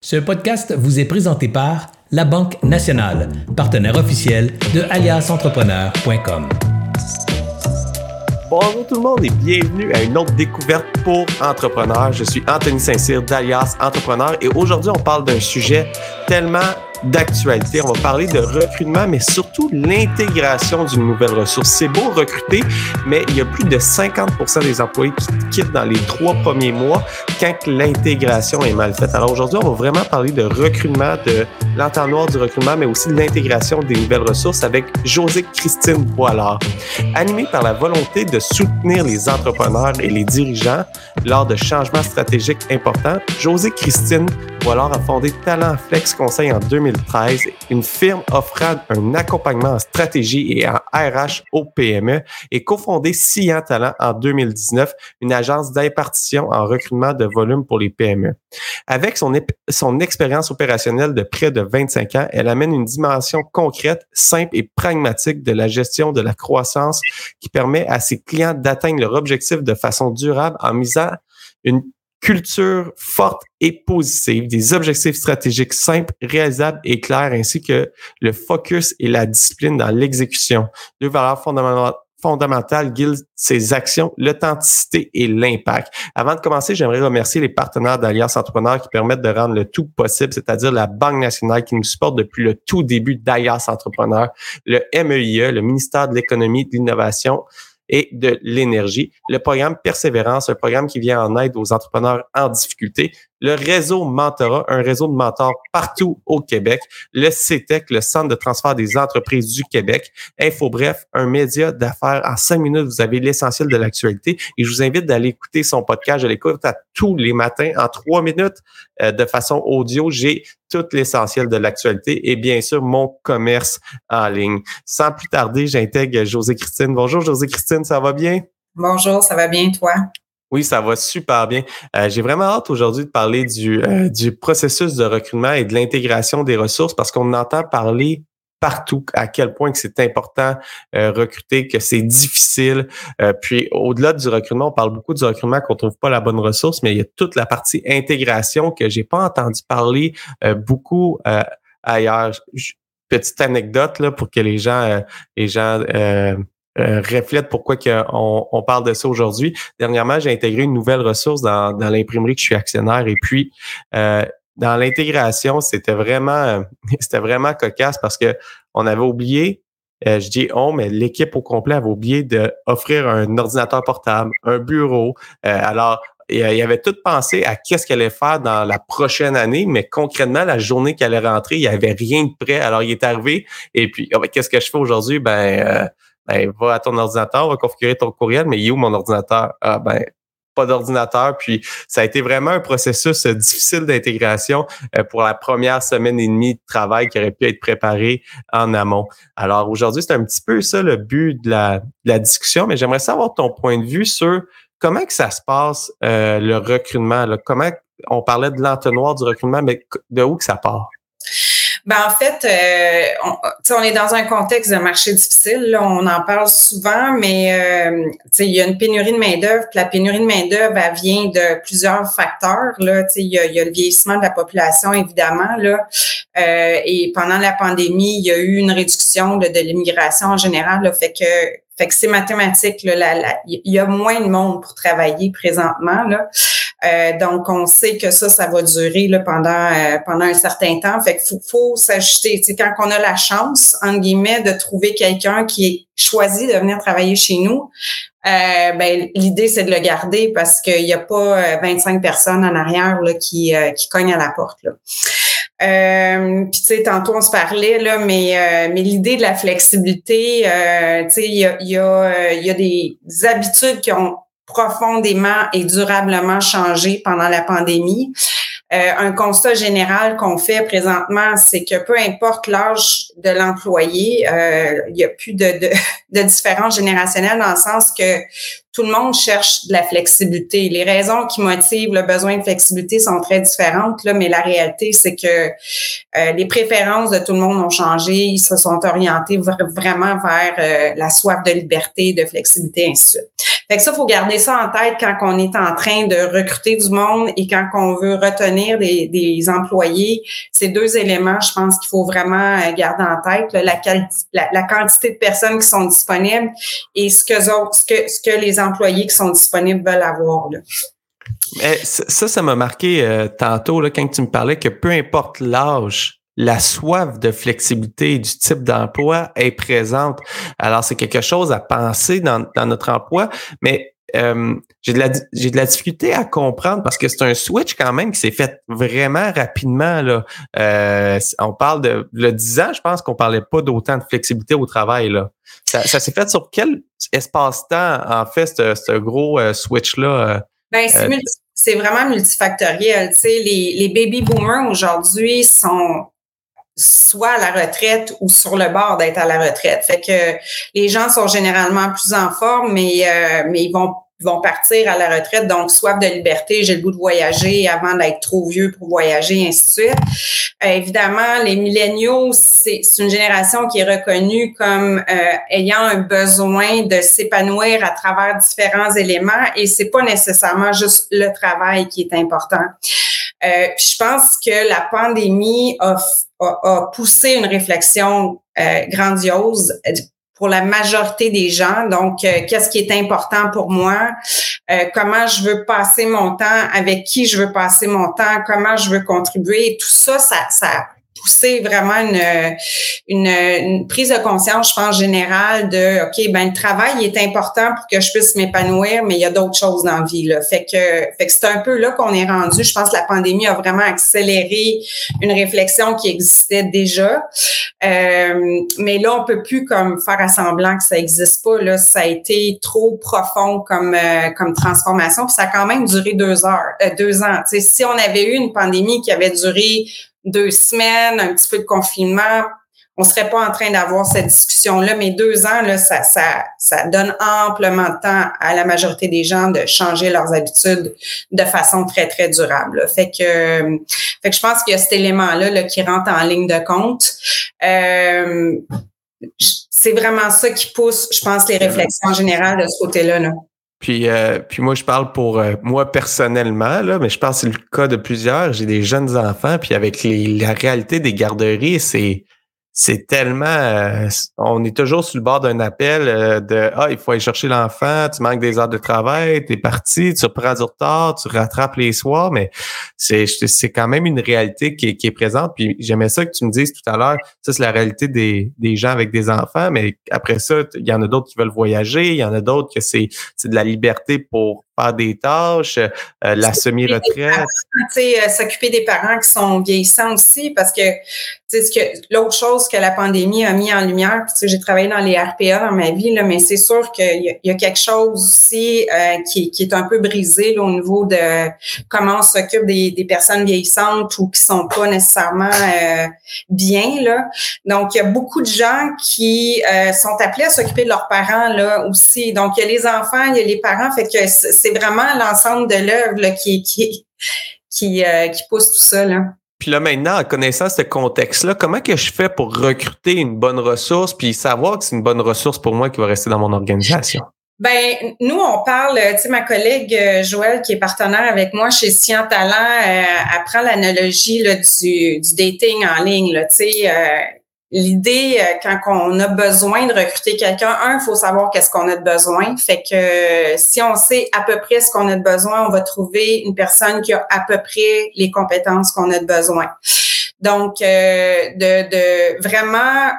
Ce podcast vous est présenté par La Banque Nationale, partenaire officiel de aliasentrepreneur.com. Bonjour tout le monde et bienvenue à une autre découverte pour entrepreneurs. Je suis Anthony Saint-Cyr d'Alias Entrepreneur et aujourd'hui on parle d'un sujet tellement d'actualité. On va parler de recrutement, mais surtout l'intégration d'une nouvelle ressource. C'est beau recruter, mais il y a plus de 50 des employés qui quittent dans les trois premiers mois quand l'intégration est mal faite. Alors aujourd'hui, on va vraiment parler de recrutement, de l'entonnoir du recrutement, mais aussi de l'intégration des nouvelles ressources avec José Christine Boilard. Animée par la volonté de soutenir les entrepreneurs et les dirigeants lors de changements stratégiques importants, José Christine Boilard a fondé Talent Flex Conseil en 2000 2013, une firme offrant un accompagnement en stratégie et en RH au PME et cofondé Scian Talent en 2019, une agence d'impartition en recrutement de volume pour les PME. Avec son, son expérience opérationnelle de près de 25 ans, elle amène une dimension concrète, simple et pragmatique de la gestion de la croissance qui permet à ses clients d'atteindre leur objectif de façon durable en misant une culture forte et positive, des objectifs stratégiques simples, réalisables et clairs, ainsi que le focus et la discipline dans l'exécution. Deux valeurs fondamentales guident ses actions, l'authenticité et l'impact. Avant de commencer, j'aimerais remercier les partenaires d'Alliance Entrepreneur qui permettent de rendre le tout possible, c'est-à-dire la Banque nationale qui nous supporte depuis le tout début d'Alliance Entrepreneur, le MEIE, le ministère de l'Économie et de l'Innovation, et de l'énergie. Le programme Persévérance, un programme qui vient en aide aux entrepreneurs en difficulté le réseau Mentorat, un réseau de mentors partout au Québec, le CETEC, le Centre de transfert des entreprises du Québec, Info Bref, un média d'affaires. En cinq minutes, vous avez l'essentiel de l'actualité et je vous invite d'aller écouter son podcast. Je l'écoute à tous les matins en trois minutes euh, de façon audio. J'ai tout l'essentiel de l'actualité et bien sûr mon commerce en ligne. Sans plus tarder, j'intègre José Christine. Bonjour José Christine, ça va bien? Bonjour, ça va bien toi? Oui, ça va super bien. Euh, j'ai vraiment hâte aujourd'hui de parler du, euh, du processus de recrutement et de l'intégration des ressources parce qu'on entend parler partout à quel point que c'est important euh, recruter, que c'est difficile. puis au-delà du recrutement, on parle beaucoup du recrutement qu'on trouve pas la bonne ressource, mais il y a toute la partie intégration que j'ai pas entendu parler beaucoup ailleurs. Petite anecdote là pour que les gens les gens euh, reflète pourquoi on, on, parle de ça aujourd'hui. Dernièrement, j'ai intégré une nouvelle ressource dans, dans l'imprimerie que je suis actionnaire et puis euh, dans l'intégration, c'était vraiment c'était vraiment cocasse parce que on avait oublié euh, je dis on, mais l'équipe au complet avait oublié d'offrir un ordinateur portable, un bureau. alors, il y avait tout pensé à qu'est-ce qu'elle allait faire dans la prochaine année, mais concrètement, la journée qu'elle allait rentrer, il n'y avait rien de prêt. Alors, il est arrivé et puis, oh, ben, qu'est-ce que je fais aujourd'hui? Ben, ben, va à ton ordinateur, va configurer ton courriel, mais il est où mon ordinateur? Ah, ben, pas d'ordinateur. Puis ça a été vraiment un processus euh, difficile d'intégration euh, pour la première semaine et demie de travail qui aurait pu être préparé en amont. Alors aujourd'hui, c'est un petit peu ça le but de la, de la discussion, mais j'aimerais savoir ton point de vue sur comment que ça se passe, euh, le recrutement. Là, comment on parlait de l'entonnoir du recrutement, mais de où que ça part? Ben en fait, euh, on, on, est dans un contexte de marché difficile. Là, on en parle souvent, mais euh, il y a une pénurie de main d'œuvre. La pénurie de main d'œuvre, elle vient de plusieurs facteurs. Là, il y a, y a le vieillissement de la population évidemment. Là, euh, et pendant la pandémie, il y a eu une réduction de, de l'immigration en général. Là, fait que fait que c'est mathématique. Il y a moins de monde pour travailler présentement. Là. Euh, donc, on sait que ça, ça va durer là, pendant euh, pendant un certain temps. Fait qu'il faut, faut s'ajuster. Quand on a la chance, entre guillemets, de trouver quelqu'un qui est choisi de venir travailler chez nous, euh, ben, l'idée, c'est de le garder parce qu'il n'y a pas 25 personnes en arrière là, qui, qui cognent à la porte. Là. Euh, puis tu sais, tantôt on se parlait là, mais mais l'idée de la flexibilité, euh, tu sais, il y a y y a des habitudes qui ont profondément et durablement changé pendant la pandémie. Euh, un constat général qu'on fait présentement, c'est que peu importe l'âge de l'employé, euh, il n'y a plus de, de, de différence générationnelle dans le sens que tout le monde cherche de la flexibilité. Les raisons qui motivent le besoin de flexibilité sont très différentes, là, mais la réalité, c'est que euh, les préférences de tout le monde ont changé. Ils se sont orientés vraiment vers euh, la soif de liberté, de flexibilité, ainsi de suite. Fait que ça, faut garder ça en tête quand on est en train de recruter du monde et quand on veut retenir des, des employés. Ces deux éléments, je pense qu'il faut vraiment euh, garder en tête la, la, la, quantité de personnes qui sont disponibles et ce que, ce que, ce que les employés qui sont disponibles veulent avoir. Là. ça, ça m'a marqué euh, tantôt là, quand tu me parlais que peu importe l'âge, la soif de flexibilité du type d'emploi est présente. Alors, c'est quelque chose à penser dans, dans notre emploi, mais euh, j'ai de la j'ai de la difficulté à comprendre parce que c'est un switch quand même qui s'est fait vraiment rapidement là. Euh, on parle de le 10 ans, je pense qu'on parlait pas d'autant de flexibilité au travail là. Ça, ça s'est fait sur quel espace-temps en fait ce, ce gros euh, switch là ben, c'est, vraiment multifactoriel. Tu sais, les, les baby boomers aujourd'hui sont soit à la retraite ou sur le bord d'être à la retraite. Fait que les gens sont généralement plus en forme, mais, euh, mais ils vont vont partir à la retraite, donc soif de liberté, j'ai le goût de voyager avant d'être trop vieux pour voyager, ainsi de suite. Euh, évidemment, les milléniaux, c'est une génération qui est reconnue comme euh, ayant un besoin de s'épanouir à travers différents éléments et c'est pas nécessairement juste le travail qui est important. Euh, je pense que la pandémie a, a, poussé une réflexion euh, grandiose pour la majorité des gens. Donc, euh, qu'est-ce qui est important pour moi? Euh, comment je veux passer mon temps? Avec qui je veux passer mon temps? Comment je veux contribuer? Tout ça, ça, ça pousser vraiment une, une, une, prise de conscience, je pense, générale de OK, ben le travail est important pour que je puisse m'épanouir, mais il y a d'autres choses dans la vie. Là. Fait que, fait que c'est un peu là qu'on est rendu. Je pense que la pandémie a vraiment accéléré une réflexion qui existait déjà. Euh, mais là, on peut plus comme faire à semblant que ça existe pas. Là. Ça a été trop profond comme, euh, comme transformation. Puis ça a quand même duré deux heures, euh, deux ans. si on avait eu une pandémie qui avait duré deux semaines, un petit peu de confinement, on serait pas en train d'avoir cette discussion-là, mais deux ans, là, ça, ça, ça donne amplement de temps à la majorité des gens de changer leurs habitudes de façon très, très durable. Fait que, fait que je pense qu'il y a cet élément-là là, qui rentre en ligne de compte. Euh, c'est vraiment ça qui pousse, je pense, les réflexions générales de ce côté-là. Là. Puis, euh, puis moi, je parle pour euh, moi personnellement, là, mais je pense que c'est le cas de plusieurs. J'ai des jeunes enfants, puis avec les, la réalité des garderies, c'est c'est tellement euh, on est toujours sur le bord d'un appel euh, de ah il faut aller chercher l'enfant tu manques des heures de travail tu es parti tu reprends du retard tu rattrapes les soirs mais c'est quand même une réalité qui est, qui est présente. Puis j'aimais ça que tu me dises tout à l'heure ça c'est la réalité des, des gens avec des enfants mais après ça il y en a d'autres qui veulent voyager il y en a d'autres que c'est de la liberté pour faire des tâches, euh, la semi-retraite. Euh, s'occuper des parents qui sont vieillissants aussi, parce que, que l'autre chose que la pandémie a mis en lumière, j'ai travaillé dans les RPA dans ma vie, là, mais c'est sûr qu'il y, a quelque chose aussi euh, qui, qui, est un peu brisé là, au niveau de comment on s'occupe des, des, personnes vieillissantes ou qui sont pas nécessairement bien. Là. Donc, il y a beaucoup de gens qui sont appelés à s'occuper de leurs parents là aussi. Donc, il y a les enfants, il y a les parents, fait que c'est c'est vraiment l'ensemble de l'œuvre qui, qui, qui, euh, qui pousse tout ça. Là. Puis là, maintenant, en connaissant ce contexte-là, comment que je fais pour recruter une bonne ressource puis savoir que c'est une bonne ressource pour moi qui va rester dans mon organisation? Ben, nous, on parle, tu sais, ma collègue euh, Joël, qui est partenaire avec moi chez Science Talent, euh, apprend l'analogie du, du dating en ligne. Tu sais, L'idée, euh, quand on a besoin de recruter quelqu'un, un, il faut savoir qu'est-ce qu'on a de besoin. Fait que euh, si on sait à peu près ce qu'on a de besoin, on va trouver une personne qui a à peu près les compétences qu'on a de besoin. Donc, euh, de, de, vraiment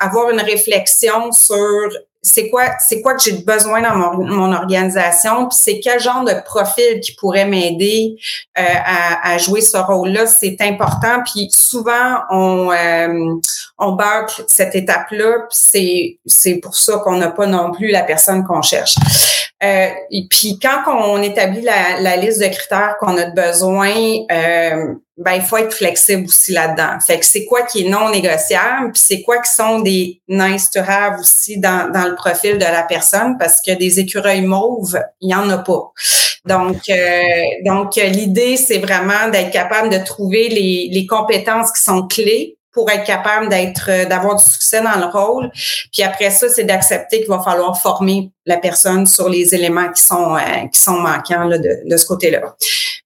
avoir une réflexion sur c'est quoi c'est quoi que j'ai besoin dans mon, organisation puis c'est quel genre de profil qui pourrait m'aider euh, à, jouer ce rôle-là. C'est important puis souvent on euh, on bâcle cette étape-là c'est c'est pour ça qu'on n'a pas non plus la personne qu'on cherche euh, et puis quand on établit la, la liste de critères qu'on a de besoin euh, ben il faut être flexible aussi là-dedans. Fait que c'est quoi qui est non négociable, puis c'est quoi qui sont des nice to have aussi dans, dans le profil de la personne, parce que des écureuils mauves, il y en a pas. Donc, euh, donc l'idée c'est vraiment d'être capable de trouver les, les compétences qui sont clés pour être capable d'être, euh, d'avoir du succès dans le rôle. Puis après ça, c'est d'accepter qu'il va falloir former la personne sur les éléments qui sont euh, qui sont manquants de, ce côté-là.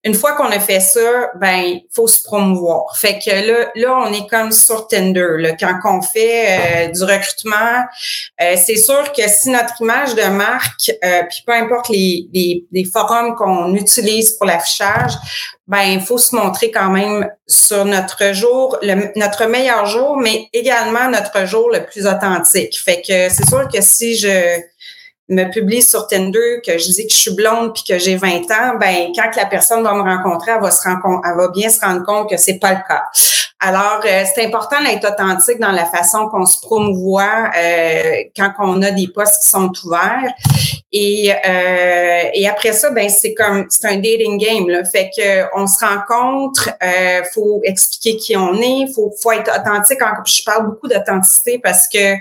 Une fois qu'on a fait ça, ben faut se promouvoir. Fait que là, là on est comme sur Tinder. Là, quand on fait euh, du recrutement, c'est sûr que si notre image de marque, puis peu importe les, les, les forums qu'on utilise pour l'affichage, ben il faut se montrer quand même sur notre jour, le, notre meilleur jour, mais également notre jour le plus authentique. Fait que c'est sûr que si je me publie sur Tinder, que je dis que je suis blonde puis que j'ai 20 ans, ben quand la personne va me rencontrer, elle va se elle va bien se rendre compte que c'est pas le cas. Alors, euh, c'est important d'être authentique dans la façon qu'on se promouvoit euh, quand on a des postes qui sont ouverts. Et, euh, et après ça, ben c'est comme c'est un dating game. Là. Fait que on se rencontre, euh, faut expliquer qui on est, faut faut être authentique. Je parle beaucoup d'authenticité parce que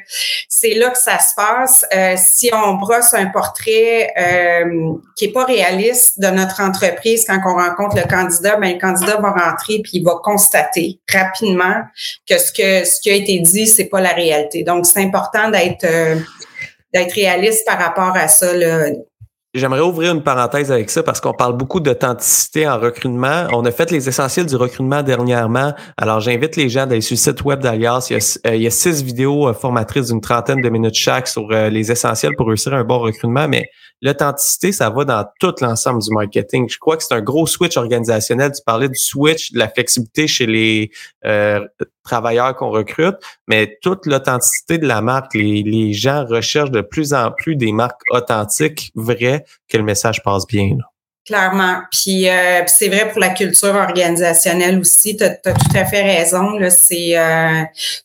c'est là que ça se passe. Euh, si on brosse un portrait euh, qui est pas réaliste de notre entreprise quand on rencontre le candidat, ben le candidat va rentrer puis il va constater rapidement que ce que ce qui a été dit c'est pas la réalité. Donc c'est important d'être euh, d'être réaliste par rapport à ça. Là. J'aimerais ouvrir une parenthèse avec ça parce qu'on parle beaucoup d'authenticité en recrutement. On a fait les essentiels du recrutement dernièrement. Alors, j'invite les gens d'aller sur le site web d'Alias. Il, euh, y a six vidéos euh, formatrices d'une trentaine de minutes chaque sur euh, les essentiels pour réussir un bon recrutement. Mais l'authenticité, ça va dans tout l'ensemble du marketing. Je crois que c'est un gros switch organisationnel. Tu parlais du switch, de la flexibilité chez les euh, travailleurs qu'on recrute, mais toute l'authenticité de la marque, les, les, gens recherchent de plus en plus des marques authentiques, vraies, que le message passe bien. Là. Clairement. Puis euh, c'est vrai pour la culture organisationnelle aussi. Tu as, tout à fait raison. C'est euh,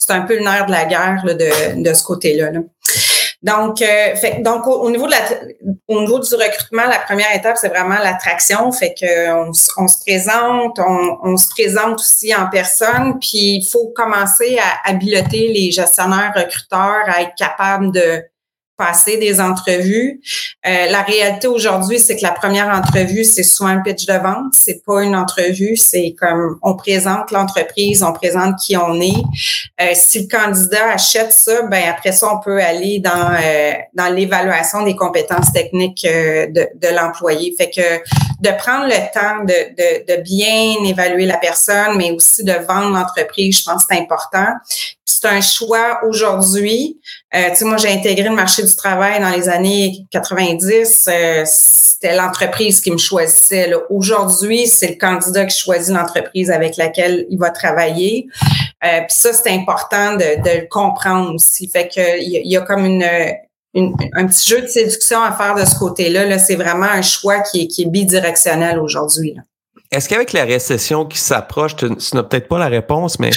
un peu le nerf de la guerre là, de, de ce côté-là. Là. Donc, euh, donc au, niveau de au niveau du recrutement, la première étape, c'est vraiment l'attraction. Fait que on, on se présente, on, on, se présente aussi en personne, puis il faut commencer à habiliter les gestionnaires recruteurs à être capables de passer des entrevues. Euh, la réalité aujourd'hui, c'est que la première entrevue, c'est souvent un pitch de vente. C'est pas une entrevue, c'est comme on présente l'entreprise, on présente qui on est. Euh, si le candidat achète ça, ben après ça, on peut aller dans euh, dans l'évaluation des compétences techniques euh, de, de l'employé. Fait que de prendre le temps de, de, de bien évaluer la personne, mais aussi de vendre l'entreprise, je pense que c'est important c'est un choix aujourd'hui. Euh, tu sais, moi, j'ai intégré le marché du travail dans les années 90. Euh, c'était l'entreprise qui me choisissait. Aujourd'hui, c'est le candidat qui choisit l'entreprise avec laquelle il va travailler. Euh, Puis ça, c'est important de, de, le comprendre aussi. Fait que il y, a comme une, une, un petit jeu de séduction à faire de ce côté-là. -là, c'est vraiment un choix qui est, qui est bidirectionnel aujourd'hui. Est-ce qu'avec la récession qui s'approche, tu n'as peut-être pas la réponse, mais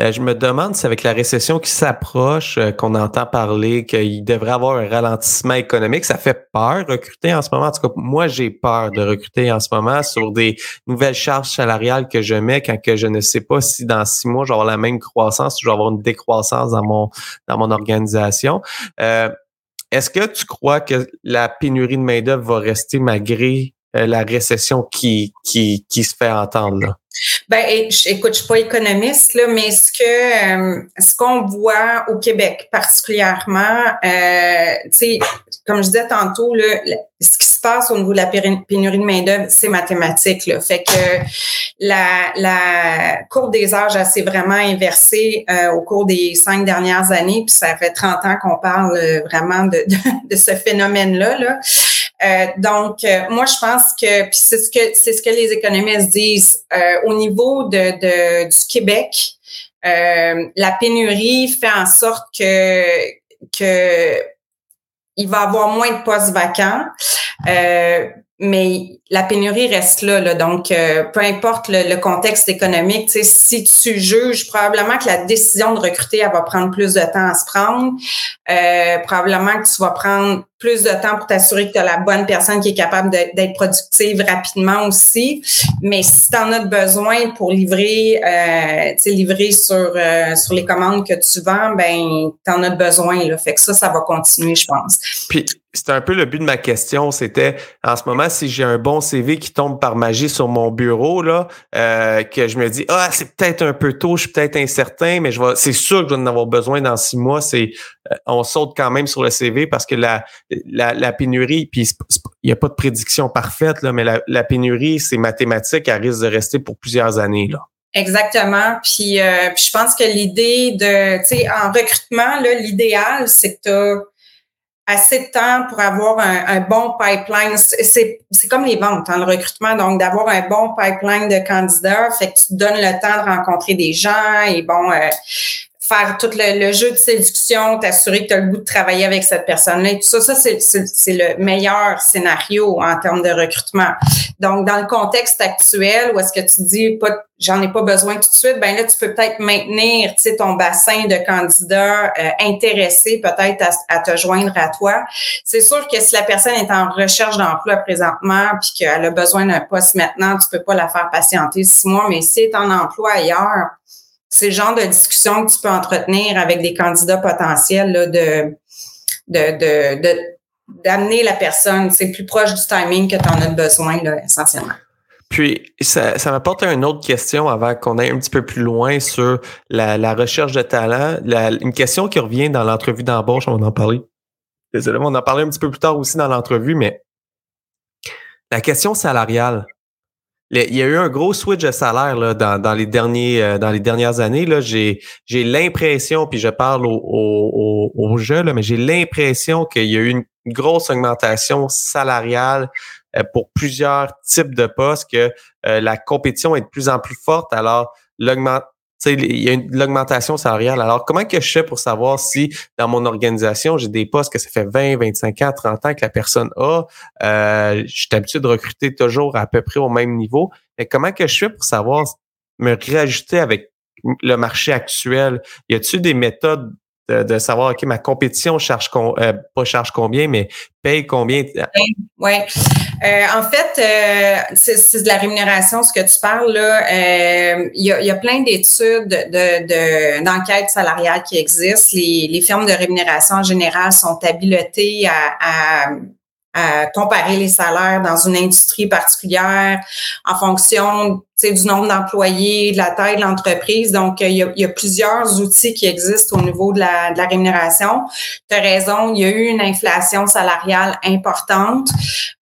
euh, je me demande si avec la récession qui s'approche, euh, qu'on entend parler qu'il devrait avoir un ralentissement économique, ça fait peur recruter en ce moment? En tout cas, moi, j'ai peur de recruter en ce moment sur des nouvelles charges salariales que je mets quand que je ne sais pas si dans six mois, je vais avoir la même croissance ou je vais avoir une décroissance dans mon, dans mon organisation. Euh, est-ce que tu crois que la pénurie de main-d'œuvre va rester malgré la récession qui, qui, qui se fait entendre? Ben, écoute, je suis pas économiste là, mais ce euh, ce qu'on voit au Québec particulièrement, euh, comme je disais tantôt, ce qui se passe au niveau de la pénurie de main d'œuvre, c'est mathématique. Fait que la, courbe des âges s'est vraiment inversée euh, au cours des cinq dernières années, puis ça fait 30 ans qu'on parle vraiment de ce phénomène-là. Là. Euh, donc, euh, moi, je pense que c'est ce que c'est ce que les économistes disent euh, au niveau de, de du Québec. la pénurie fait en sorte que que il va avoir moins de postes vacants. mais la pénurie reste là, là donc peu importe le, contexte économique, si tu juges probablement que la décision de recruter elle va prendre plus de temps à se prendre, probablement que tu vas prendre plus de temps pour t'assurer que tu as la bonne personne qui est capable d'être productive rapidement aussi. Mais si tu en as besoin pour livrer, euh, livrer sur, euh, sur les commandes que tu vends, ben tu en as besoin. Là. Fait que ça, ça va continuer, je pense. Puis c'était un peu le but de ma question. C'était en ce moment, si j'ai un bon CV qui tombe par magie sur mon bureau, là, euh, que je me dis Ah, c'est peut-être un peu tôt, je suis peut-être incertain, mais je vais, c'est sûr que je vais en avoir besoin dans six mois. C'est euh, on saute quand même sur le CV parce que la, la, pénurie, puis il n'y a pas de prédiction parfaite, mais la, pénurie, c'est mathématique, elle risque de rester pour plusieurs années. Là. Exactement. Puis, euh, je pense que l'idée de, tu sais, en recrutement, l'idéal, c'est que tu as assez de temps pour avoir un, bon pipeline. C'est comme les ventes, hein, le recrutement, donc d'avoir un bon pipeline de candidats, fait que tu te donnes le temps de rencontrer des gens et bon, euh, faire tout le, jeu de séduction, t'assurer que tu as le goût de travailler avec cette personne-là et tout ça. Ça, c'est le meilleur scénario en termes de recrutement. Donc, dans le contexte actuel où est-ce que tu dis pas j'en ai pas besoin tout de suite, ben là, tu peux peut-être maintenir ton bassin de candidats euh, intéressés peut-être à, te joindre à toi. C'est sûr que si la personne est en recherche d'emploi présentement puis qu'elle a besoin d'un poste maintenant, tu peux pas la faire patienter six mois, mais si elle est en emploi ailleurs, c'est le genre de discussion que tu peux entretenir avec des candidats potentiels de, d'amener la personne, c'est plus proche du timing que tu en as besoin, essentiellement. Puis, ça, ça m'apporte une autre question avant qu'on aille un petit peu plus loin sur la, recherche de talent. une question qui revient dans l'entrevue d'embauche, on en parler. Désolé, on en parler un petit peu plus tard aussi dans l'entrevue, mais la question salariale. Il y a eu un gros switch de salaire là, dans, dans les derniers euh, dans les dernières années. J'ai l'impression, puis je parle au, au, au, jeu, mais j'ai l'impression qu'il y a eu une grosse augmentation salariale euh, pour plusieurs types de postes, que euh, la compétition est de plus en plus forte. Alors, l'augment il y a une l'augmentation salariale. Alors, comment que je fais pour savoir si dans mon organisation, j'ai des postes que ça fait 20, 25 ans, 30 ans que la personne a? Euh, je suis habitué de recruter toujours à peu près au même niveau. Mais comment que je fais pour savoir me réajuster avec le marché actuel? Y a-t-il des méthodes de, savoir, OK, ma compétition charge euh, pas charge combien, mais paye combien? Oui. Euh, en fait, euh, c'est de la rémunération, ce que tu parles là. Il y, a, y, a, plein d'études de, d'enquêtes salariales qui existent. Les, les firmes de rémunération en général sont habilotées à, à à comparer les salaires dans une industrie particulière en fonction du nombre d'employés, de la taille de l'entreprise. Donc, il y, a, plusieurs outils qui existent au niveau de la, de la rémunération. Tu as raison, il y a eu une inflation salariale importante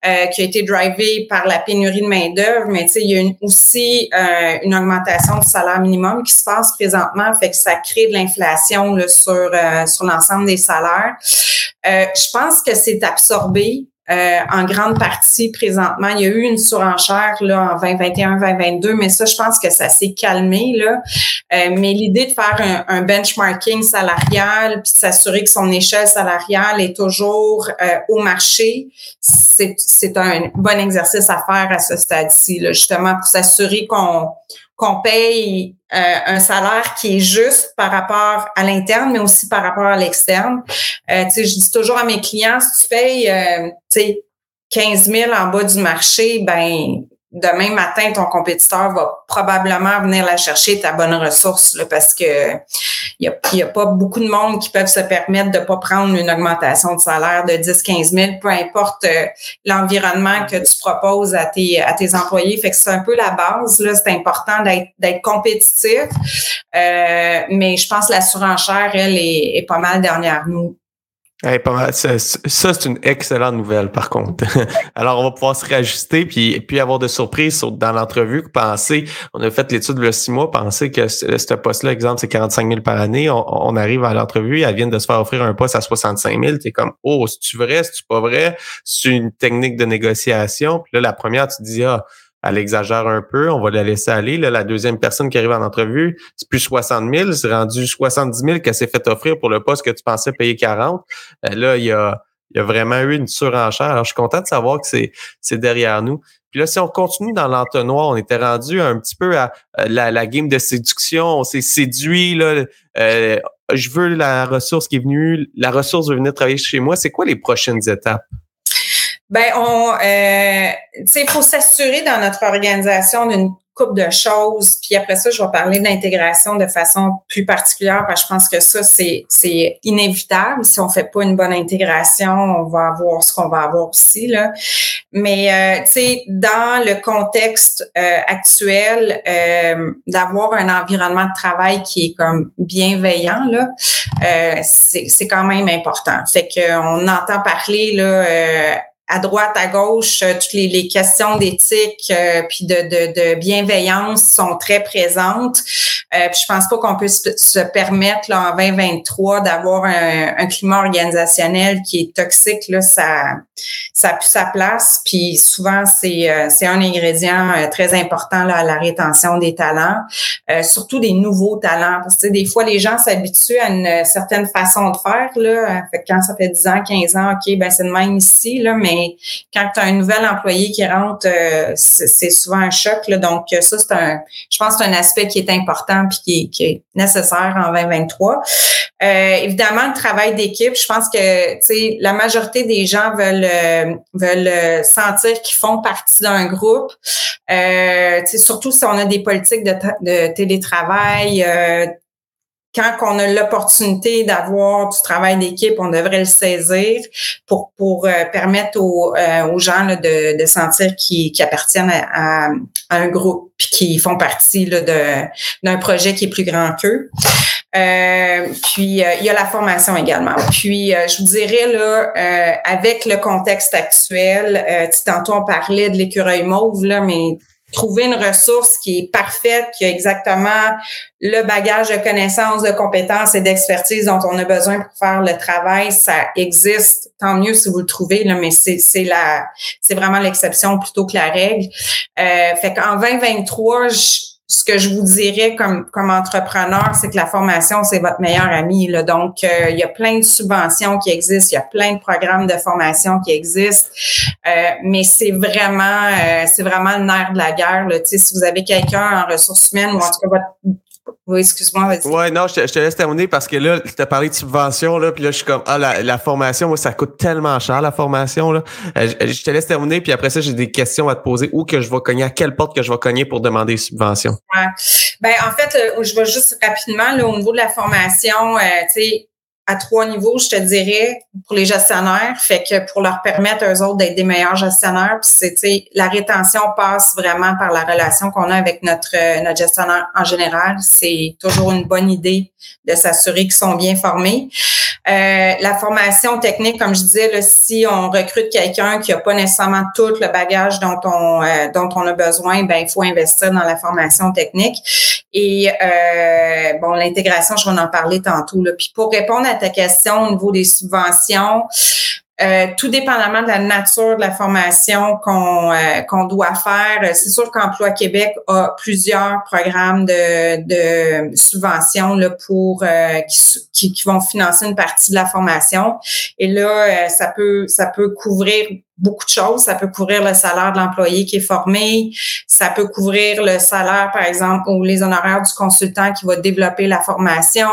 euh, qui a été drivée par la pénurie de main-d'œuvre, mais il y a aussi euh, une augmentation du salaire minimum qui se passe présentement, fait que ça crée de l'inflation sur, euh, sur l'ensemble des salaires. je pense que c'est absorbé euh, en grande partie présentement. Il y a eu une surenchère là, en 2021, 2022, mais ça, je pense que ça s'est calmé. Là. Euh, mais l'idée de faire un, benchmarking salarial puis s'assurer que son échelle salariale est toujours euh, au marché, c'est un bon exercice à faire à ce stade-ci, justement, pour s'assurer qu'on qu'on paye euh, un salaire qui est juste par rapport à l'interne, mais aussi par rapport à l'externe. Euh, je dis toujours à mes clients, si tu payes euh, 15 000 en bas du marché, ben demain matin, ton compétiteur va probablement venir la chercher ta bonne ressource là, parce que il n'y a, pas beaucoup de monde qui peuvent se permettre de pas prendre une augmentation de salaire de 10-15 000, peu importe euh, l'environnement que tu proposes à tes, à tes employés. Fait que c'est un peu la base. Là, c'est important d'être compétitif. Euh, mais je pense que la surenchère, elle, est, est pas mal derrière nous ça, c'est une excellente nouvelle, par contre. Alors, on va pouvoir se réajuster puis, puis avoir de surprises dans l'entrevue. Penser, on a fait l'étude de six mois, penser que ce, poste-là, exemple, c'est 45 000 par année. On, arrive à l'entrevue, elle vient de se faire offrir un poste à 65 000. T'es comme, oh, c'est-tu vrai, c'est-tu pas vrai? C'est une technique de négociation. Puis là, la première, tu te dis, ah, elle exagère un peu, on va la laisser aller. la deuxième personne qui arrive en entrevue, c'est plus 60 000, c'est rendu 70 000 qu'elle s'est fait offrir pour le poste que tu pensais payer 40. Euh, là, il y a il y a vraiment eu une surenchère. Alors, je suis content de savoir que c'est, c'est derrière nous. Puis là, si on continue dans l'entonnoir, on était rendu un petit peu à, la, la, game de séduction. On s'est séduit. Là, euh, je veux la ressource qui est venue. La ressource veut venir travailler chez moi. C'est quoi les prochaines étapes? Ben, on, euh, tu sais, faut s'assurer dans notre organisation d'une coupe de choses. Puis après ça, je vais parler d'intégration de façon plus particulière parce que je pense que ça, c'est, c'est inévitable. Si on fait pas une bonne intégration, on va avoir ce qu'on va avoir aussi. Là. Mais, euh, tu sais, dans le contexte euh, actuel, euh, d'avoir un environnement de travail qui est comme bienveillant, là, c'est, c'est quand même important. Fait qu'on entend parler, là, à droite, à gauche, euh, toutes les, les questions d'éthique euh, puis de, de, de, bienveillance sont très présentes. Euh, puis je pense pas qu'on peut se, permettre là, en 2023 d'avoir un, un, climat organisationnel qui est toxique. Là, ça, ça plus sa place. Puis souvent, c'est, euh, c'est un ingrédient très important là, à la rétention des talents, surtout des nouveaux talents. Parce que des fois, les gens s'habituent à une certaine façon de faire. Là. Fait quand ça fait 10 ans, 15 ans, OK, ben c'est le même ici, là, mais quand tu as un nouvel employé qui rentre, euh, c'est souvent un choc. Là, donc, ça, c'est un, je pense que c'est un aspect qui est important puis qui est, nécessaire en 2023. Euh, évidemment, le travail d'équipe, je pense que la majorité des gens veulent, euh, veulent sentir qu'ils font partie d'un groupe. Euh, surtout si on a des politiques de, de télétravail, quand on a l'opportunité d'avoir du travail d'équipe, on devrait le saisir pour pour euh, permettre aux, euh, aux gens là, de, de sentir qu'ils appartiennent à, un groupe puis qu'ils font partie d'un projet qui est plus grand qu'eux. Euh, puis il y a la formation également. Puis je vous dirais là, avec le contexte actuel, tantôt on parlait de l'écureuil mauve là, mais trouver une ressource qui est parfaite, qui a exactement le bagage de connaissances, de compétences et d'expertise dont on a besoin pour faire le travail, ça existe. Tant mieux si vous le trouvez, là, mais c'est, la, c'est vraiment l'exception plutôt que la règle. Euh, fait qu'en 2023, je, ce que je vous dirais comme, comme entrepreneur, c'est que la formation, c'est votre meilleur ami. Là. Donc, euh, il y a plein de subventions qui existent, il y a plein de programmes de formation qui existent, euh, mais c'est vraiment, euh, c'est vraiment le nerf de la guerre. Là. si vous avez quelqu'un en ressources humaines ou en tout cas votre oui, excuse-moi, vas-y. Ouais, non, je te, je te, laisse terminer parce que là, tu as parlé de subvention, là, puis là, je suis comme, ah, la, la formation, moi, ça coûte tellement cher, la formation, là. Euh, je, te laisse terminer, puis après ça, j'ai des questions à te poser. Où que je vais cogner, à quelle porte que je vais cogner pour demander subvention? Ouais. Ben, en fait, euh, je vais juste rapidement, là, au niveau de la formation, euh, tu sais, à trois niveaux, je te dirais, pour les gestionnaires, fait que pour leur permettre eux autres d'être des meilleurs gestionnaires, puis c'est, la rétention passe vraiment par la relation qu'on a avec notre euh, notre gestionnaire en général. C'est toujours une bonne idée de s'assurer qu'ils sont bien formés. Euh, la formation technique, comme je disais, si on recrute quelqu'un qui n'a pas nécessairement tout le bagage dont on euh, dont on a besoin, ben il faut investir dans la formation technique. Et euh, bon, l'intégration, je vais en parler tantôt. Là. Puis pour répondre à ta question au niveau des subventions, euh, tout dépendamment de la nature de la formation qu'on euh, qu'on doit faire, c'est sûr qu'Emploi Québec a plusieurs programmes de, de subventions là, pour euh, qui, qui, vont financer une partie de la formation. Et là, ça peut ça peut couvrir beaucoup de choses. Ça peut couvrir le salaire de l'employé qui est formé, ça peut couvrir le salaire, par exemple, ou les honoraires du consultant qui va développer la formation,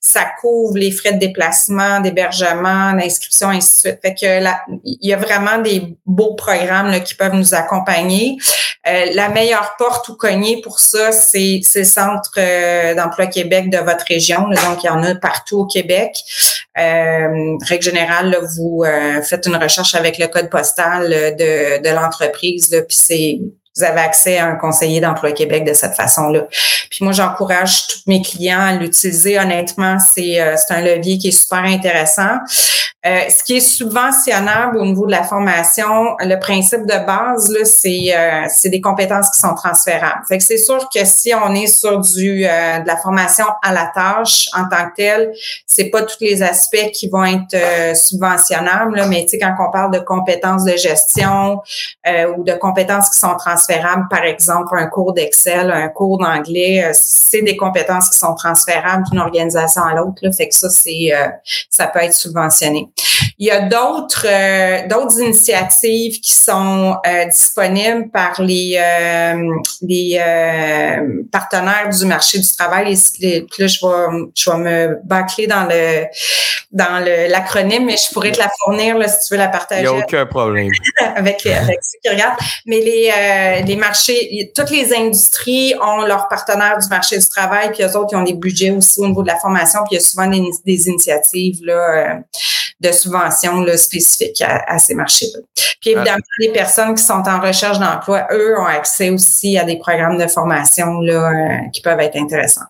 ça couvre les frais de déplacement, d'hébergement, d'inscription, ainsi de suite. Fait que là, il y a vraiment des beaux programmes là, qui peuvent nous accompagner. Euh, la meilleure porte ou cogner pour ça, c'est le Centre euh, d'emploi Québec de votre région. donc, il y en a partout au Québec. Euh, règle générale, vous euh, faites une recherche avec le code postal de, de l'entreprise, puis c'est vous avez accès à un conseiller d'emploi Québec de cette façon-là. Puis moi, j'encourage tous mes clients à l'utiliser. Honnêtement, c'est euh, un levier qui est super intéressant. Euh, ce qui est subventionnable au niveau de la formation, le principe de base, c'est euh, c'est des compétences qui sont transférables. Fait que c'est sûr que si on est sur du euh, de la formation à la tâche en tant que telle, c'est pas tous les aspects qui vont être subventionnables, là, mais quand on parle de compétences de gestion ou de compétences qui sont transférables, par exemple, un cours d'Excel, un cours d'anglais, euh, c'est des compétences qui sont transférables d'une organisation à l'autre. Fait que ça, c'est euh, ça peut être subventionné. Il y a d'autres euh, d'autres initiatives qui sont euh, disponibles par les les partenaires du marché du travail. Et, là, je vais je vais me bâcler dans le dans l'acronyme, mais je pourrais te la fournir là, si tu veux la partager. Il n'y a aucun problème. avec, avec ceux qui regardent. Mais les, les marchés, toutes les industries ont leurs partenaires du marché du travail, puis eux autres, ils ont des budgets aussi au niveau de la formation, puis il y a souvent des, des initiatives là, de subventions là, spécifiques à, ces marchés-là. Puis évidemment, les personnes qui sont en recherche d'emploi, eux, ont accès aussi à des programmes de formation là, euh, qui peuvent être intéressants.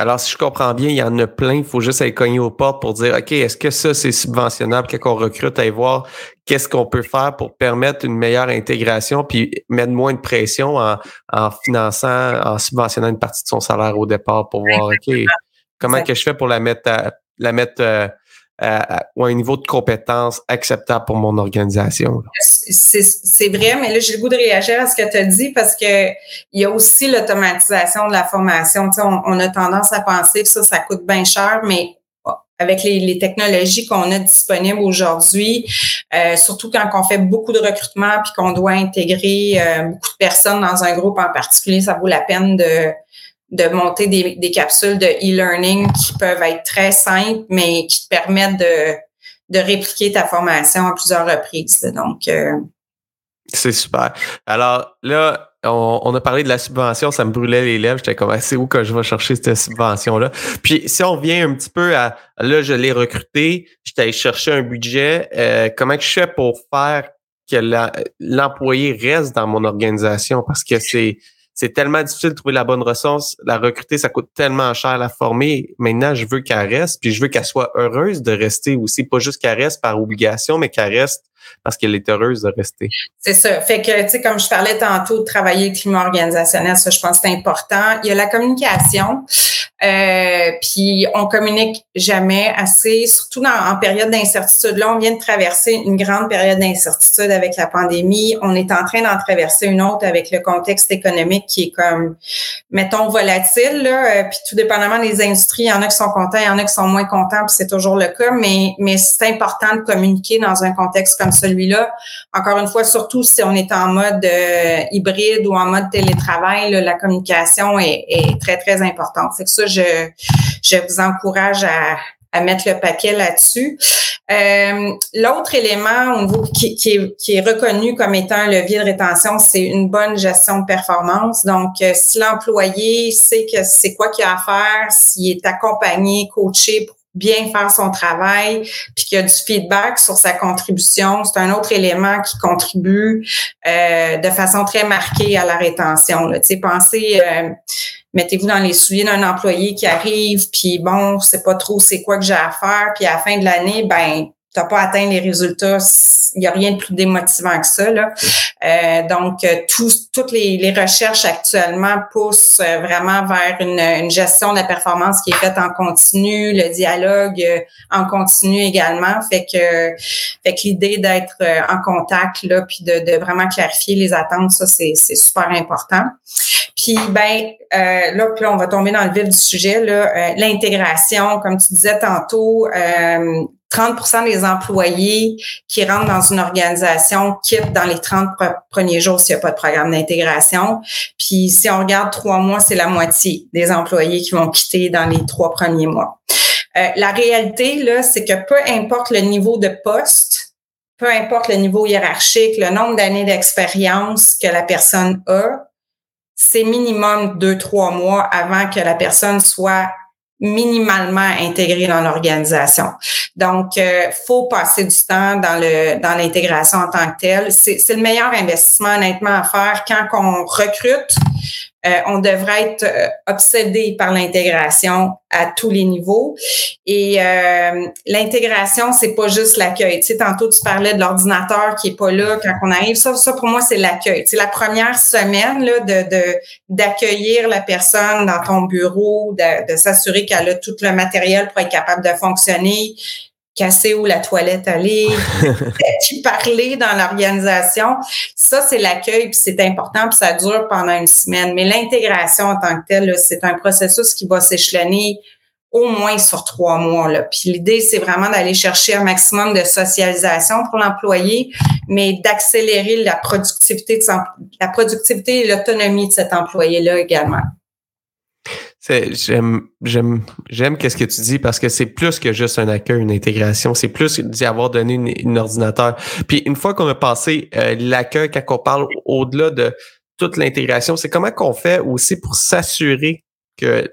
Alors, si je comprends bien, il y en a plein. Il faut juste aller cogner aux portes pour dire, OK, est-ce que ça, c'est subventionnable? Quand on recrute, aller voir qu'est-ce qu'on peut faire pour permettre une meilleure intégration puis mettre moins de pression en, en finançant, en subventionnant une partie de son salaire au départ pour voir, OK, comment que je fais pour la mettre à, la mettre euh, ou un niveau de compétence acceptable pour mon organisation. C'est vrai, mais là, j'ai le goût de réagir à ce que tu as dit parce que il y a aussi l'automatisation de la formation. On, on, a tendance à penser que ça, ça coûte bien cher, mais avec les, les technologies qu'on a disponibles aujourd'hui, euh, surtout quand on fait beaucoup de recrutement puis qu'on doit intégrer euh, beaucoup de personnes dans un groupe en particulier, ça vaut la peine de de monter des, des capsules de e-learning qui peuvent être très simples, mais qui te permettent de, de répliquer ta formation à plusieurs reprises. Donc, euh, c'est super. Alors là, on, a parlé de la subvention, ça me brûlait les lèvres. J'étais comme, ah, c'est où que je vais chercher cette subvention-là? Puis si on vient un petit peu à, là, je l'ai recruté, j'étais allé chercher un budget. Euh, comment je fais pour faire que l'employé reste dans mon organisation? Parce que c'est c'est tellement difficile de trouver la bonne ressource. La recruter, ça coûte tellement cher la former. Maintenant, je veux qu'elle reste, puis je veux qu'elle soit heureuse de rester aussi. Pas juste qu'elle reste par obligation, mais qu'elle reste parce qu'elle est heureuse de rester. C'est ça. Fait que, tu sais, comme je parlais tantôt de travailler le climat organisationnel, ça, je pense que c'est important. Il y a la communication. Euh, puis on communique jamais assez, surtout dans, en période d'incertitude. Là, on vient de traverser une grande période d'incertitude avec la pandémie. On est en train d'en traverser une autre avec le contexte économique qui est comme, mettons, volatile. Là. Euh, puis tout dépendamment des industries, il y en a qui sont contents, il y en a qui sont moins contents, puis c'est toujours le cas. Mais, mais c'est important de communiquer dans un contexte comme celui-là. Encore une fois, surtout si on est en mode euh, hybride ou en mode télétravail, la communication est, est, très, très importante. C'est que ça, je, je vous encourage à, à mettre le paquet là-dessus. Euh, L'autre élément au niveau qui, qui, est, qui, est, reconnu comme étant un levier de rétention, c'est une bonne gestion de performance. Donc, euh, si l'employé sait que c'est quoi qu'il a à faire, s'il est accompagné, coaché pour bien faire son travail, puis qu'il y a du feedback sur sa contribution, c'est un autre élément qui contribue euh, de façon très marquée à la rétention. Sais, pensez, euh, mettez-vous dans les souliers d'un employé qui arrive, puis bon, c'est pas trop c'est quoi que j'ai à faire, puis à la fin de l'année, ben tu n'as pas atteint les résultats, il n'y a rien de plus démotivant que ça. Là. Euh, donc, euh, toutes les, recherches actuellement poussent euh, vraiment vers une, gestion de la performance qui est faite en continu, le dialogue en continu également. Fait que, fait que l'idée d'être en contact, là, puis de, de, vraiment clarifier les attentes, ça, c'est super important. Puis, ben, là, puis là, on va tomber dans le vif du sujet, là, l'intégration, comme tu disais tantôt, 30% des employés qui rentrent dans une organisation quittent dans les 30 premiers jours s'il n'y a pas de programme d'intégration. Puis si on regarde trois mois, c'est la moitié des employés qui vont quitter dans les trois premiers mois. Euh, la réalité, là, c'est que peu importe le niveau de poste, peu importe le niveau hiérarchique, le nombre d'années d'expérience que la personne a, c'est minimum deux, trois mois avant que la personne soit minimalement intégré dans l'organisation. Donc, euh, faut passer du temps dans le dans l'intégration en tant que telle. C'est, c'est le meilleur investissement honnêtement à faire quand on recrute. Euh, on devrait être euh, obsédé par l'intégration à tous les niveaux. Et euh, l'intégration, c'est pas juste l'accueil. Tu sais, tantôt tu parlais de l'ordinateur qui est pas là quand on arrive. Ça, pour moi, c'est l'accueil. C'est la première semaine de, d'accueillir la personne dans ton bureau, de s'assurer qu'elle a tout le matériel pour être capable de fonctionner casser où la toilette aller, qui parler dans l'organisation. Ça, c'est l'accueil, puis c'est important, puis ça dure pendant une semaine. Mais l'intégration en tant que telle, c'est un processus qui va s'échelonner au moins sur trois mois. Là. Puis l'idée, c'est vraiment d'aller chercher un maximum de socialisation pour l'employé, mais d'accélérer la productivité, de la productivité et l'autonomie de cet employé-là également. J'aime, j'aime, j'aime qu'est-ce que tu dis parce que c'est plus que juste un accueil, une intégration. C'est plus d'y avoir donné une, ordinateur. Puis une fois qu'on a passé euh, l'accueil, quand on parle au-delà de toute l'intégration, c'est comment qu'on fait aussi pour s'assurer que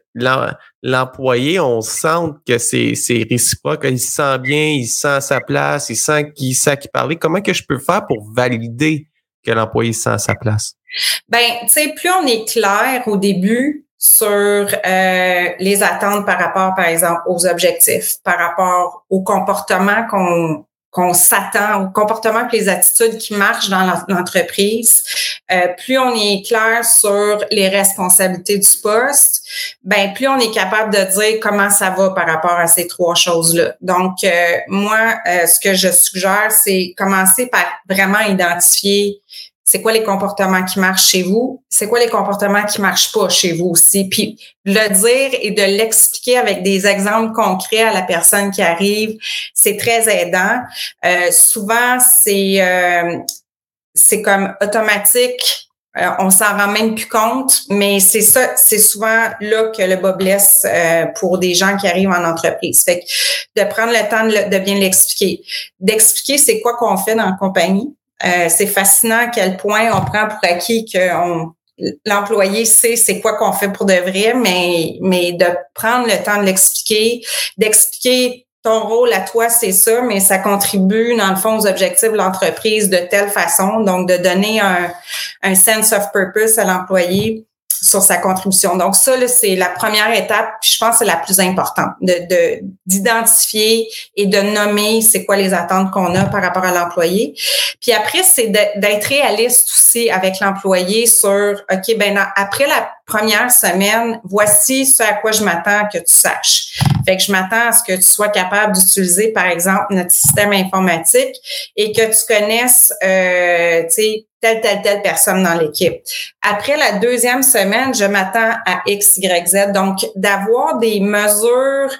l'employé, on sent que c'est, c'est réciproque, il se sent bien, il se sent sa place, il sent qu'il sait qui parler. Comment que je peux faire pour valider que l'employé se sent sa place? Ben, tu sais, plus on est clair au début sur euh, les attentes par rapport, par exemple, aux objectifs, par rapport au comportement qu'on qu'on s'attend au comportement et les attitudes qui marchent dans l'entreprise, euh, plus on est clair sur les responsabilités du poste, ben plus on est capable de dire comment ça va par rapport à ces trois choses-là. Donc euh, moi, euh, ce que je suggère, c'est commencer par vraiment identifier c'est quoi les comportements qui marchent chez vous, c'est quoi les comportements qui marchent pas chez vous aussi, puis le dire et de l'expliquer avec des exemples concrets à la personne qui arrive, c'est très aidant. Euh, souvent, c'est euh, c'est comme automatique. Euh, on s'en rend même plus compte, mais c'est ça, c'est souvent là que le bas blesse euh, pour des gens qui arrivent en entreprise. Fait que de prendre le temps de, de bien l'expliquer, d'expliquer c'est quoi qu'on fait dans la compagnie, euh, c'est fascinant à quel point on prend pour acquis que l'employé sait c'est quoi qu'on fait pour de vrai, mais, mais de prendre le temps de l'expliquer, d'expliquer ton rôle à toi, c'est ça, mais ça contribue, dans le fond, aux objectifs de l'entreprise de telle façon. Donc, de donner un, un sense of purpose à l'employé sur sa contribution. Donc ça, c'est la première étape, je pense que c'est la plus importante, de d'identifier et de nommer c'est quoi les attentes qu'on a par rapport à l'employé. Puis après, c'est d'être réaliste aussi avec l'employé sur, OK, ben après la première semaine, voici ce à quoi je m'attends que tu saches. Fait que je m'attends à ce que tu sois capable d'utiliser, par exemple, notre système informatique et que tu connaisses, euh, tu sais, telle, telle, telle personne dans l'équipe. Après la deuxième semaine, je m'attends à X, Y, Z. Donc, d'avoir des mesures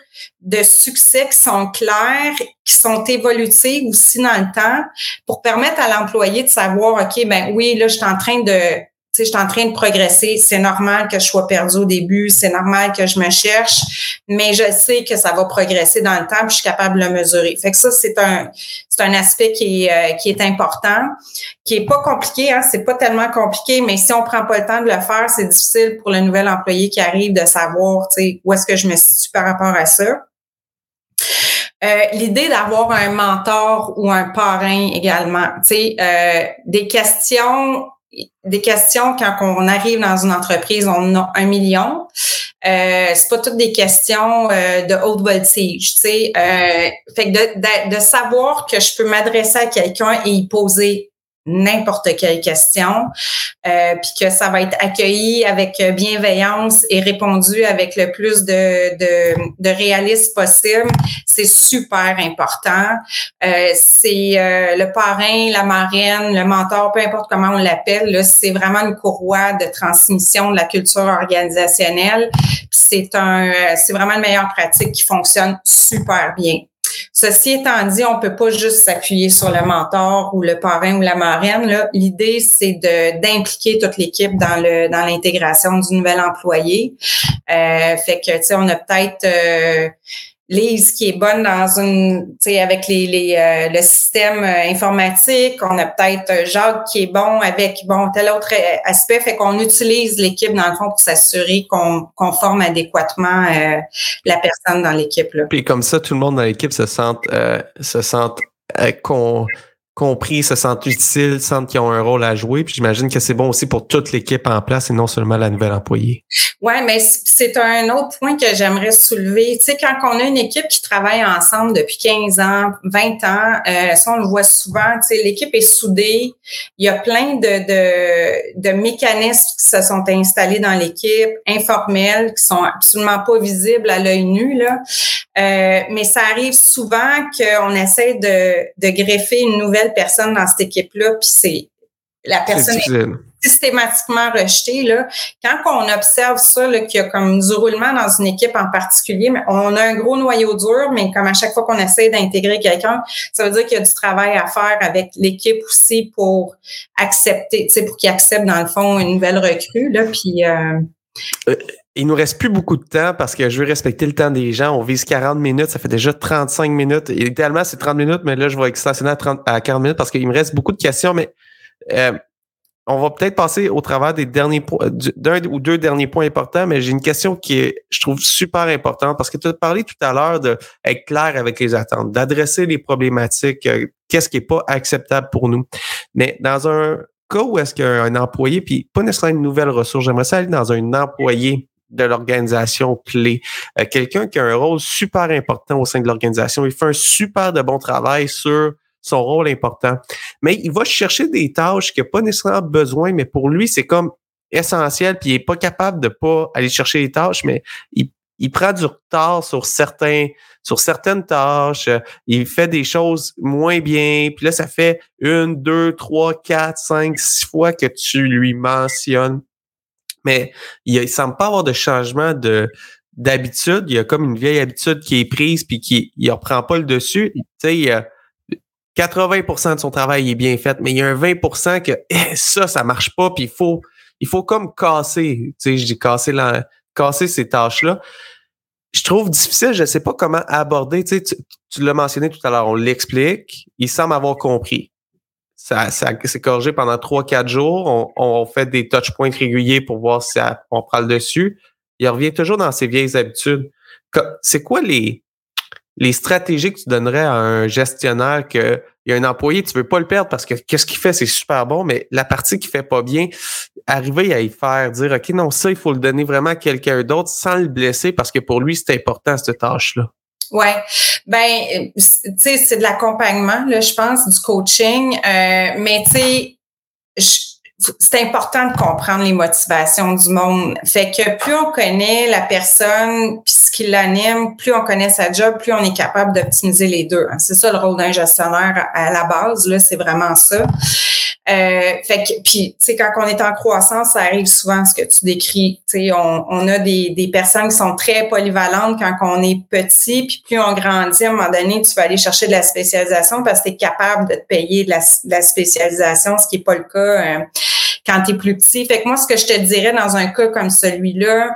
de succès qui sont claires, qui sont évolutives aussi dans le temps pour permettre à l'employé de savoir, OK, ben oui, là, je suis en train de je suis en train de progresser. C'est normal que je sois perdu au début. C'est normal que je me cherche, mais je sais que ça va progresser dans le temps. Puis je suis capable de le mesurer. Fait que ça, c'est un, c'est un aspect qui est, euh, qui est important, qui est pas compliqué. Hein, c'est pas tellement compliqué, mais si on prend pas le temps de le faire, c'est difficile pour le nouvel employé qui arrive de savoir, tu sais, où est-ce que je me situe par rapport à ça. Euh, l'idée d'avoir un mentor ou un parrain également, tu sais, euh, des questions des questions quand on arrive dans une entreprise, on a un million. Euh, c'est pas toutes des questions euh, de haute voltige, tu sais. Euh, fait que de, de, savoir que je peux m'adresser à quelqu'un et y poser n'importe quelle question, euh, puis que ça va être accueilli avec bienveillance et répondu avec le plus de, de, réalisme possible, c'est super important. Euh, c'est euh, le parrain, la marraine, le mentor, peu importe comment on l'appelle, c'est vraiment une courroie de transmission de la culture organisationnelle. C'est un, c'est vraiment une meilleure pratique qui fonctionne super bien. Ceci étant dit, on peut pas juste s'appuyer sur le mentor ou le parrain ou la marraine. L'idée, c'est d'impliquer toute l'équipe dans l'intégration du nouvel employé. Euh, fait que, tu sais, on a peut-être euh, Lise qui est bonne dans une, tu sais, avec les, les euh, le système euh, informatique. On a peut-être euh, Jacques qui est bon avec bon tel autre aspect. Fait qu'on utilise l'équipe dans le fond pour s'assurer qu'on qu'on forme adéquatement la personne dans l'équipe. Puis comme ça, tout le monde dans l'équipe se sent se sent qu'on compris, se sentent utiles, sentent qu'ils ont un rôle à jouer. Puis j'imagine que c'est bon aussi pour toute l'équipe en place et non seulement la nouvelle employée. Ouais, mais c'est un autre point que j'aimerais soulever. Tu sais, quand on a une équipe qui travaille ensemble depuis 15 ans, 20 ans, euh, ça on le voit souvent, tu sais, l'équipe est soudée. Il y a plein de, de, de mécanismes qui se sont installés dans l'équipe, informels, qui sont absolument pas visibles à l'œil nu, là. Euh, mais ça arrive souvent qu'on essaie de, de greffer une nouvelle personne dans cette équipe-là, puis c'est la personne systématiquement rejeté. Là. Quand on observe ça, qu'il y a comme du roulement dans une équipe en particulier, on a un gros noyau dur, mais comme à chaque fois qu'on essaie d'intégrer quelqu'un, ça veut dire qu'il y a du travail à faire avec l'équipe aussi pour accepter, pour qu'il accepte dans le fond une nouvelle recrue. Là, puis, euh, euh, il nous reste plus beaucoup de temps parce que je veux respecter le temps des gens. On vise 40 minutes, ça fait déjà 35 minutes. Idéalement, c'est 30 minutes, mais là, je vais extensionner à, 30, à 40 minutes parce qu'il me reste beaucoup de questions, mais euh, on va peut-être passer au travers des derniers points, d'un ou deux derniers points importants, mais j'ai une question qui est, je trouve, super importante parce que tu as parlé tout à l'heure d'être clair avec les attentes, d'adresser les problématiques, euh, qu'est-ce qui est pas acceptable pour nous. Mais dans un cas où est-ce qu'un employé, puis pas nécessairement une nouvelle ressource, j'aimerais ça aller dans un employé de l'organisation clé. Euh, quelqu'un qui a un rôle super important au sein de l'organisation. Il fait un super de bon travail sur son rôle important. Mais il va chercher des tâches qu'il n'a pas nécessairement besoin, mais pour lui, c'est comme essentiel, puis il n'est pas capable de pas aller chercher les tâches, mais il, il prend du retard sur certains sur certaines tâches, il fait des choses moins bien, puis là, ça fait une, deux, trois, quatre, cinq, six fois que tu lui mentionnes. Mais il, ne semble pas avoir de changement de d'habitude. Il y a comme une vieille habitude qui est prise puis qui il reprend pas le dessus. Tu sais, 80% de son travail est bien fait, mais il y a un 20% que eh, ça, ça marche pas, puis il faut, il faut comme casser, tu sais, je dis casser, la, casser ces tâches-là. Je trouve difficile, je sais pas comment aborder, tu sais, tu, l'as mentionné tout à l'heure, on l'explique, il semble avoir compris. Ça, ça c'est corrigé pendant 3-4 jours, on, on, fait des touch points réguliers pour voir si on prend le dessus. Il revient toujours dans ses vieilles habitudes. C'est quoi les, les stratégies que tu donnerais à un gestionnaire que il y a un employé, tu veux pas le perdre parce que qu'est-ce qu'il fait, c'est super bon, mais la partie qui fait pas bien, arriver à y faire, dire OK, non, ça, il faut le donner vraiment à quelqu'un d'autre sans le blesser parce que pour lui, c'est important, cette tâche-là. Ouais, ben, tu sais, c'est de l'accompagnement, là, je pense, du coaching, euh, mais tu sais, c'est important de comprendre les motivations du monde. Fait que plus on connaît la personne puis ce qui l'anime, plus on connaît sa job, plus on est capable d'optimiser les deux. C'est ça le rôle d'un gestionnaire à la base, là, c'est vraiment ça. Euh, fait que, puis, tu sais, quand on est en croissance, ça arrive souvent ce que tu décris. Tu sais, on, on, a des, des personnes qui sont très polyvalentes quand on est petit, puis plus on grandit, à un moment donné, tu vas aller chercher de la spécialisation parce que tu es capable de te payer de la, la spécialisation, ce qui n'est pas le cas. Euh, quand tu es plus petit. Fait que moi, ce que je te dirais dans un cas comme celui-là,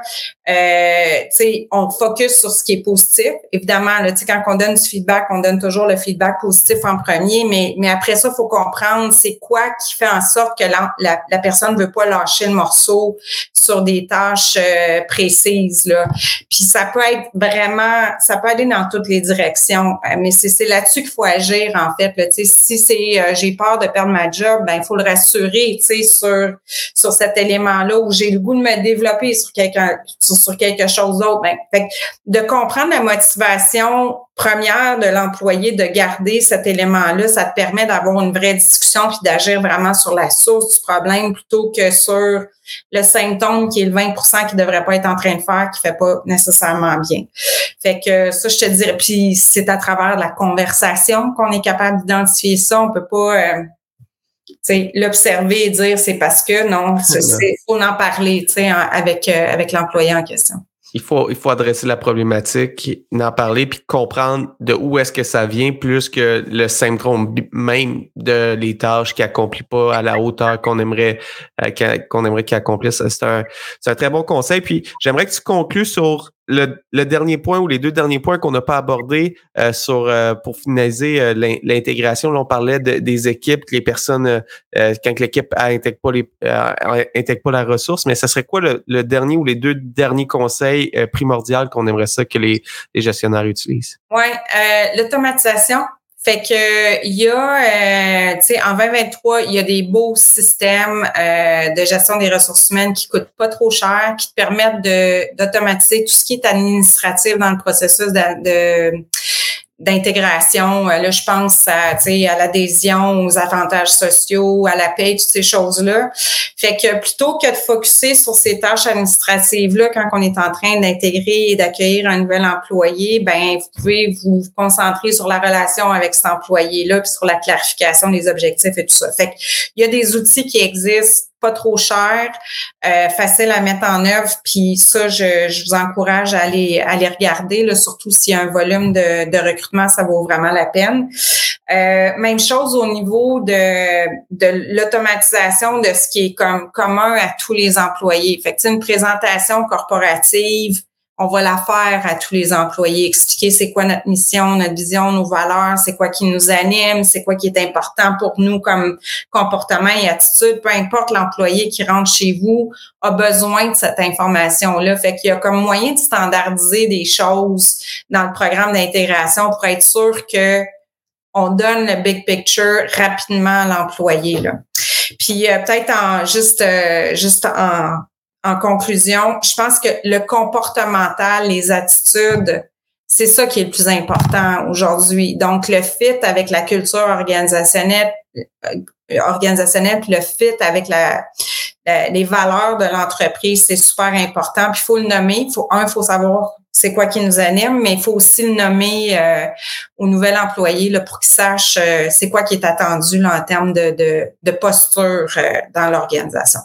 euh, tu sais, on focus sur ce qui est positif. Évidemment, là, quand on donne du feedback, on donne toujours le feedback positif en premier, mais, mais après ça, il faut comprendre c'est quoi qui fait en sorte que la, la, personne ne veut pas lâcher le morceau sur des tâches euh, précises. Là. Puis ça peut être vraiment, ça peut aller dans toutes les directions, euh, mais c'est là-dessus qu'il faut agir, en fait. Là, si c'est euh, j'ai peur de perdre ma job, ben il faut le rassurer sur, sur cet élément-là où j'ai le goût de me développer sur quelque chose d'autre. Ben, de comprendre la motivation première de l'employé de garder cet élément-là, ça te permet d'avoir une vraie discussion puis d'agir vraiment sur la source du problème plutôt que sur le symptôme qui est le 20% qui devrait pas être en train de faire, qui fait pas nécessairement bien. Fait que ça, je te dirais, puis c'est à travers la conversation qu'on est capable d'identifier ça. On peut pas euh, l'observer et dire c'est parce que non, il faut en parler avec, euh, avec l'employé en question. Il faut, il faut adresser la problématique, en parler, puis comprendre de où est-ce que ça vient, plus que le symptôme même de les tâches qu'il accomplit pas à la hauteur qu'on aimerait euh, qu'on aimerait qu'il accomplisse. C'est un, c'est un très bon conseil. Puis j'aimerais que tu conclues sur le, dernier point ou les deux derniers points qu'on n'a pas abordés euh, sur euh, pour finaliser euh, l'intégration, on parlait des équipes, que les personnes, quand l'équipe intègre pas les intègre pas la ressource, mais ce serait quoi le, dernier ou les deux derniers conseils primordiaux qu'on aimerait ça que les, les gestionnaires utilisent? Oui, l'automatisation. Fait que il y a, euh, tu sais, en 2023, il y a des beaux systèmes euh, de gestion des ressources humaines qui coûtent pas trop cher, qui te permettent de d'automatiser tout ce qui est administratif dans le processus de, de d'intégration. Euh, là, je pense à, à l'adhésion, aux avantages sociaux, à la paie, toutes ces choses-là. Fait que plutôt que de focuser sur ces tâches administratives-là quand on est en train d'intégrer et d'accueillir un nouvel employé, ben vous pouvez vous concentrer sur la relation avec cet employé-là, puis sur la clarification des objectifs et tout ça. Fait que il y a des outils qui existent pas trop cher, euh, facile à mettre en œuvre. Puis ça, je, je vous encourage à aller, à les regarder, là, surtout s'il y a un volume de, de recrutement, ça vaut vraiment la peine. Euh, même chose au niveau de, de l'automatisation de ce qui est comme commun à tous les employés. Fait que, une présentation corporative, on va la faire à tous les employés, expliquer c'est quoi notre mission, notre vision, nos valeurs, c'est quoi qui nous anime, c'est quoi qui est important pour nous comme comportement et attitude. Peu importe l'employé qui rentre chez vous a besoin de cette information-là. Fait qu'il y a comme moyen de standardiser des choses dans le programme d'intégration pour être sûr que on donne le big picture rapidement à l'employé. Puis euh, peut-être en juste euh, juste en en conclusion, je pense que le comportemental, les attitudes, c'est ça qui est le plus important aujourd'hui. Donc, le fit avec la culture organisationnelle, euh, organisationnelle, puis le fit avec la, les valeurs de l'entreprise, c'est super important. Puis il faut le nommer. Faut un, il faut savoir c'est quoi qui nous anime, mais il faut aussi le nommer euh, au nouvel employé là, pour qu'il sache euh, c'est quoi qui est attendu là, en termes de, de, de posture dans l'organisation.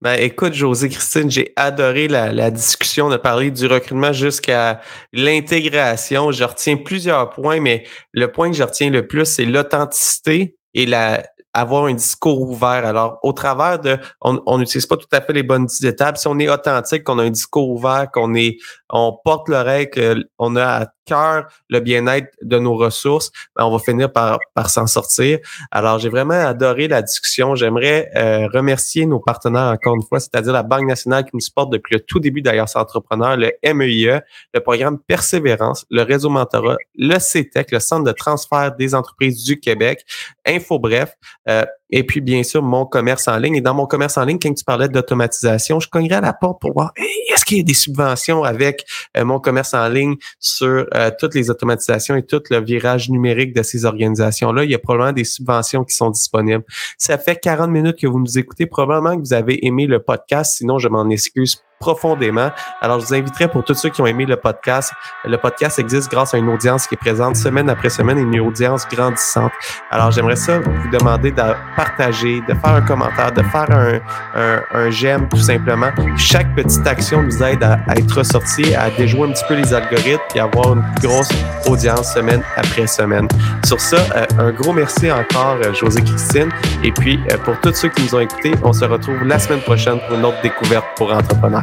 Ben, écoute, José Christine, j'ai adoré la, la, discussion de parler du recrutement jusqu'à l'intégration. Je retiens plusieurs points, mais le point que je retiens le plus, c'est l'authenticité et la, avoir un discours ouvert. Alors, au travers de, on n'utilise pas tout à fait les bonnes étapes. Si on est authentique, qu'on a un discours ouvert, qu'on est, on porte l'oreille, qu'on a à cœur le bien-être de nos ressources, ben, on va finir par, s'en sortir. Alors, j'ai vraiment adoré la discussion. J'aimerais euh, remercier nos partenaires encore une fois, c'est-à-dire la Banque nationale qui nous supporte depuis le tout début d'ailleurs Entrepreneur, le MEIE, e, le programme Persévérance, le réseau Mentorat, le CETEC, e le Centre de transfert des entreprises du Québec, InfoBref, euh, et puis, bien sûr, mon commerce en ligne. Et dans mon commerce en ligne, quand tu parlais d'automatisation, je cognerais à la porte pour voir est-ce qu'il y a des subventions avec euh, mon commerce en ligne sur euh, toutes les automatisations et tout le virage numérique de ces organisations-là? Il y a probablement des subventions qui sont disponibles. Ça fait 40 minutes que vous nous écoutez. Probablement que vous avez aimé le podcast. Sinon, je m'en excuse profondément. Alors, je vous inviterai pour tous ceux qui ont aimé le podcast. Le podcast existe grâce à une audience qui est présente semaine après semaine une audience grandissante. Alors, j'aimerais ça vous demander de partager, de faire un commentaire, de faire un, un, j'aime tout simplement. Chaque petite action nous aide à, être ressorti, à déjouer un petit peu les algorithmes et avoir une grosse audience semaine après semaine. Sur ça, euh, un gros merci encore, euh, José Christine. Et puis, euh, pour tous ceux qui nous ont écoutés, on se retrouve la semaine prochaine pour une autre découverte pour entrepreneurs.